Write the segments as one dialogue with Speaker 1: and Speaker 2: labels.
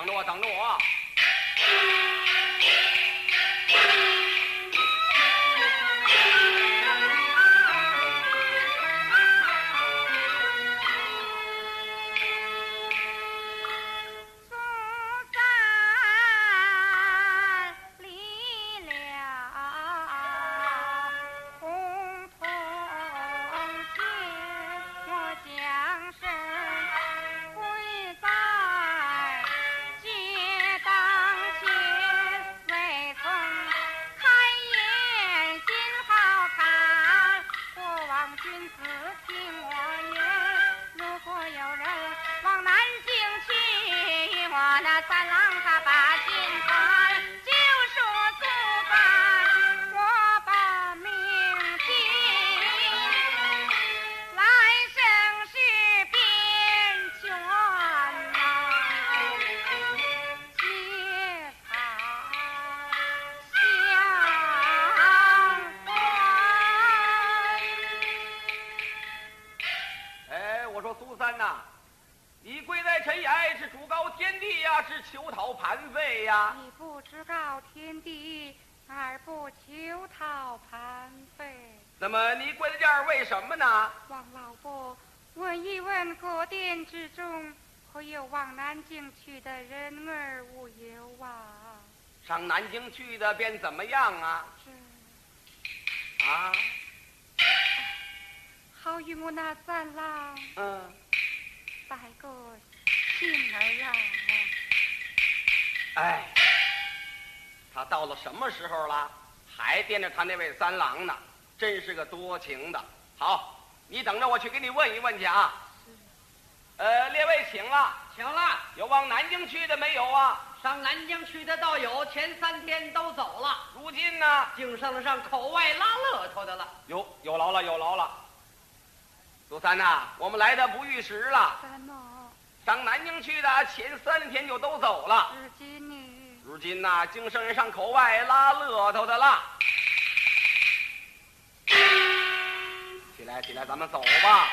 Speaker 1: 等着我，等着我。那么你跪在这儿为什么呢？
Speaker 2: 王老伯，问一问各店之中，可有往南京去的人儿无有啊？
Speaker 1: 上南京去的便怎么样啊？
Speaker 2: 是。
Speaker 1: 啊。
Speaker 2: 好与我那三郎。
Speaker 1: 嗯。
Speaker 2: 拜个信儿啊。
Speaker 1: 哎。他到了什么时候了？还惦着他那位三郎呢？真是个多情的。好，你等着，我去给你问一问去啊。呃，列位请了，
Speaker 3: 请了。
Speaker 1: 有往南京去的没有啊？
Speaker 3: 上南京去的倒有，前三天都走了。
Speaker 1: 如今呢？
Speaker 3: 净剩了上口外拉乐头的了。
Speaker 1: 有有劳了，有劳了。苏三呐，我们来的不遇时了。上南京去的前三天就都走了。
Speaker 2: 如今呢？
Speaker 1: 如今呐，啊，京圣人上口外拉乐头的了。起来，起来，咱们走吧。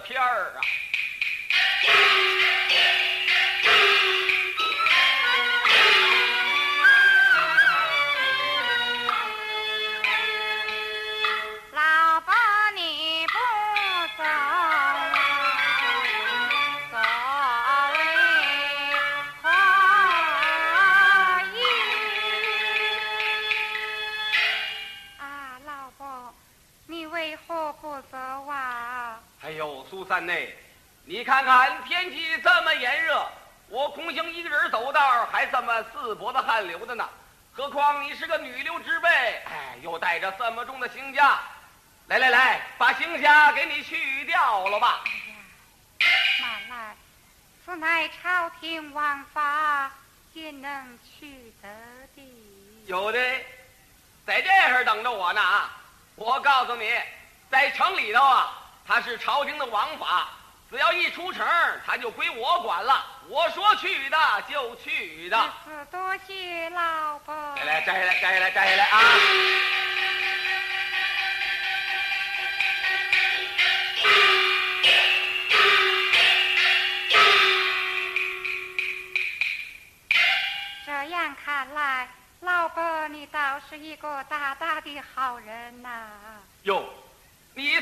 Speaker 1: 天儿啊！内，你看看天气这么炎热，我空行一个人走道还这么四脖子汗流的呢。何况你是个女流之辈，哎，又带着这么重的行枷，来来来，把行枷给你去掉了吧。
Speaker 2: 哎呀，慢来，此乃朝廷王法，焉能去得的？
Speaker 1: 有的，在这儿等着我呢啊！我告诉你，在城里头啊。他是朝廷的王法，只要一出城，他就归我管了。我说去的就去的。
Speaker 2: 是多谢老伯。
Speaker 1: 来来，摘下来，摘下来，摘下来啊！
Speaker 2: 这样看来，老伯你倒是一个大大的好人呐。
Speaker 1: 哟。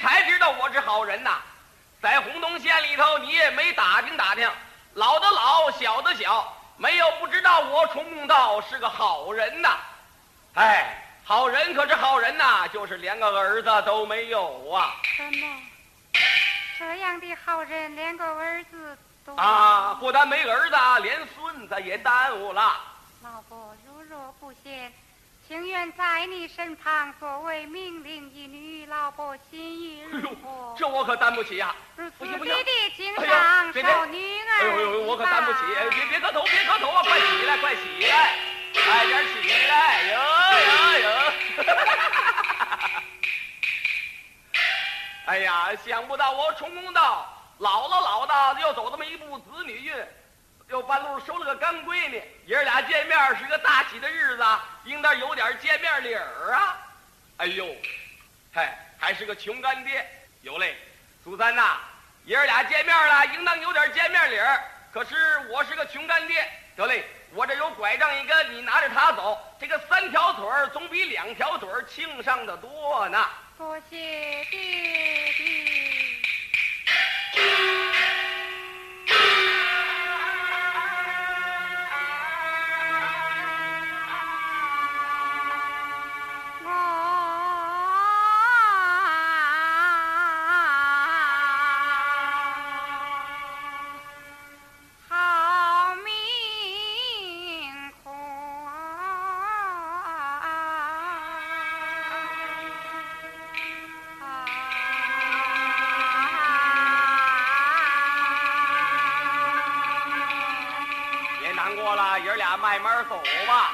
Speaker 1: 你才知道我是好人呐，在洪洞县里头，你也没打听打听，老的老，小的小，没有不知道我崇公道是个好人呐。哎，好人可是好人呐，就是连个儿子都没有啊！
Speaker 2: 什么？这样的好人连个儿子都
Speaker 1: 啊，不但没儿子，连孙子也耽误了。
Speaker 2: 老婆如若不嫌，情愿在你身旁作为命令一女，老婆心意如何？
Speaker 1: 这我可担不起呀！
Speaker 2: 如此
Speaker 1: 不行不行哎呀别别
Speaker 2: 少女儿
Speaker 1: 哎呦呦呦，我可担不起！哎别别磕头，别磕头啊！快起来，快起来，快点起来！哟哟哟！哎呀，想不到我冲公道老了老的，又走这么一步子女运，又半路收了个干闺女，爷儿俩见面是个大喜的日子，应当有点见面礼儿啊！哎呦，嗨，还是个穷干爹，有嘞，苏三呐，爷儿俩见面了，应当有点见面礼儿。可是我是个穷干爹，得嘞，我这有拐杖一根，你拿着它走，这个三条腿儿总比两条腿儿轻上的多呢。
Speaker 2: 多谢爹爹。
Speaker 1: 难过了，爷俩慢慢走吧。